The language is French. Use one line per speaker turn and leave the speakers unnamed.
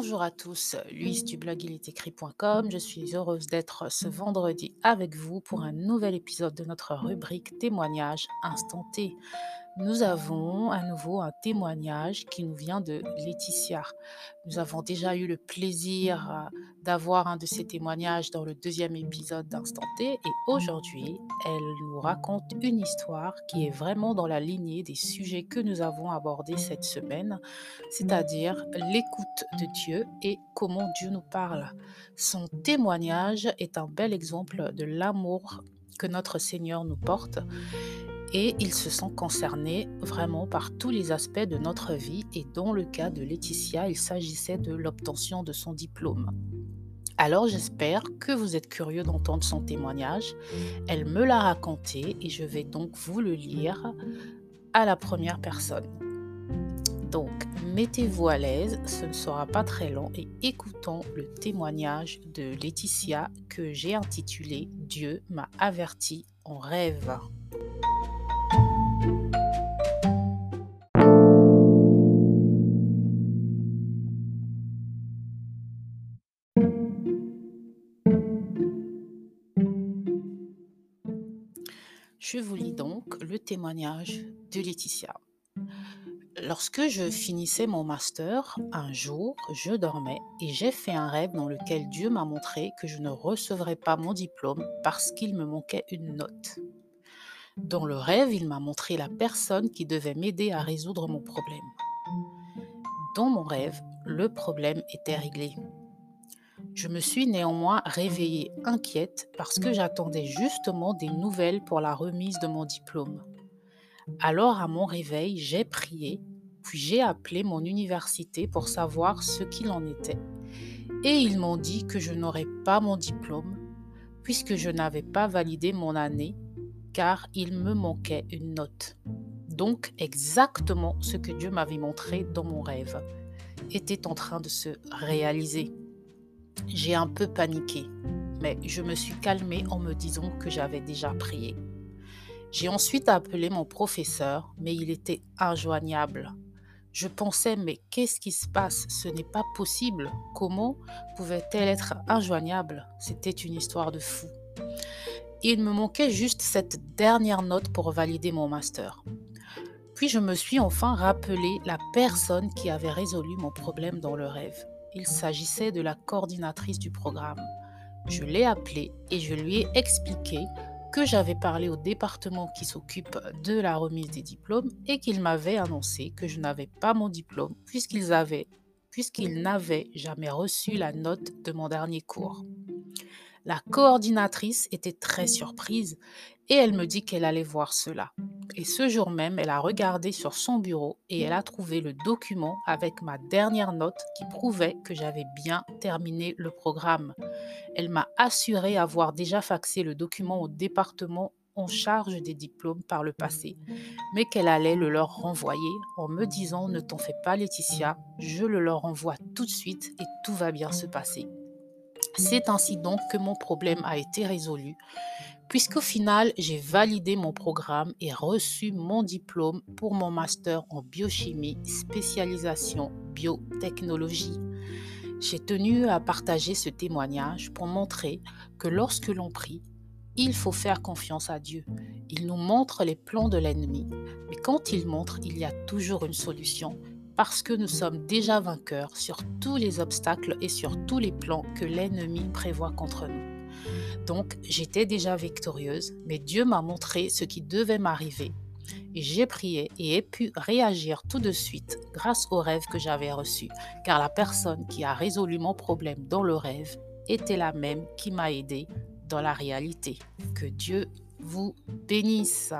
Bonjour à tous, Louise du blog écrit.com. Je suis heureuse d'être ce vendredi avec vous pour un nouvel épisode de notre rubrique témoignage instanté nous avons à nouveau un témoignage qui nous vient de Laetitia. Nous avons déjà eu le plaisir euh, d'avoir un de ces témoignages dans le deuxième épisode d'Instant T et aujourd'hui, elle nous raconte une histoire qui est vraiment dans la lignée des sujets que nous avons abordés cette semaine, c'est-à-dire l'écoute de Dieu et comment Dieu nous parle. Son témoignage est un bel exemple de l'amour que notre Seigneur nous porte et ils se sont concernés vraiment par tous les aspects de notre vie et dans le cas de Laetitia, il s'agissait de l'obtention de son diplôme. Alors j'espère que vous êtes curieux d'entendre son témoignage. Elle me l'a raconté et je vais donc vous le lire à la première personne. Donc mettez-vous à l'aise, ce ne sera pas très long et écoutons le témoignage de Laetitia que j'ai intitulé Dieu m'a averti en rêve. Je vous lis donc le témoignage de Laetitia. Lorsque je finissais mon master, un jour, je dormais et j'ai fait un rêve dans lequel Dieu m'a montré que je ne recevrais pas mon diplôme parce qu'il me manquait une note. Dans le rêve, il m'a montré la personne qui devait m'aider à résoudre mon problème. Dans mon rêve, le problème était réglé. Je me suis néanmoins réveillée inquiète parce que j'attendais justement des nouvelles pour la remise de mon diplôme. Alors à mon réveil, j'ai prié, puis j'ai appelé mon université pour savoir ce qu'il en était. Et ils m'ont dit que je n'aurais pas mon diplôme puisque je n'avais pas validé mon année car il me manquait une note. Donc exactement ce que Dieu m'avait montré dans mon rêve était en train de se réaliser. J'ai un peu paniqué, mais je me suis calmée en me disant que j'avais déjà prié. J'ai ensuite appelé mon professeur, mais il était injoignable. Je pensais, mais qu'est-ce qui se passe? Ce n'est pas possible. Comment pouvait-elle être injoignable? C'était une histoire de fou. Il me manquait juste cette dernière note pour valider mon master. Puis je me suis enfin rappelé la personne qui avait résolu mon problème dans le rêve. Il s'agissait de la coordinatrice du programme. Je l'ai appelée et je lui ai expliqué que j'avais parlé au département qui s'occupe de la remise des diplômes et qu'il m'avait annoncé que je n'avais pas mon diplôme puisqu'ils avaient puisqu'ils n'avaient jamais reçu la note de mon dernier cours. La coordinatrice était très surprise et elle me dit qu'elle allait voir cela. Et ce jour même, elle a regardé sur son bureau et elle a trouvé le document avec ma dernière note qui prouvait que j'avais bien terminé le programme. Elle m'a assuré avoir déjà faxé le document au département en charge des diplômes par le passé, mais qu'elle allait le leur renvoyer en me disant Ne t'en fais pas Laetitia, je le leur envoie tout de suite et tout va bien se passer. C'est ainsi donc que mon problème a été résolu puisqu'au final, j'ai validé mon programme et reçu mon diplôme pour mon master en biochimie, spécialisation biotechnologie. J'ai tenu à partager ce témoignage pour montrer que lorsque l'on prie, il faut faire confiance à Dieu. Il nous montre les plans de l'ennemi, mais quand il montre, il y a toujours une solution, parce que nous sommes déjà vainqueurs sur tous les obstacles et sur tous les plans que l'ennemi prévoit contre nous. Donc j'étais déjà victorieuse, mais Dieu m'a montré ce qui devait m'arriver. J'ai prié et ai pu réagir tout de suite grâce au rêve que j'avais reçu, car la personne qui a résolu mon problème dans le rêve était la même qui m'a aidé dans la réalité. Que Dieu vous bénisse.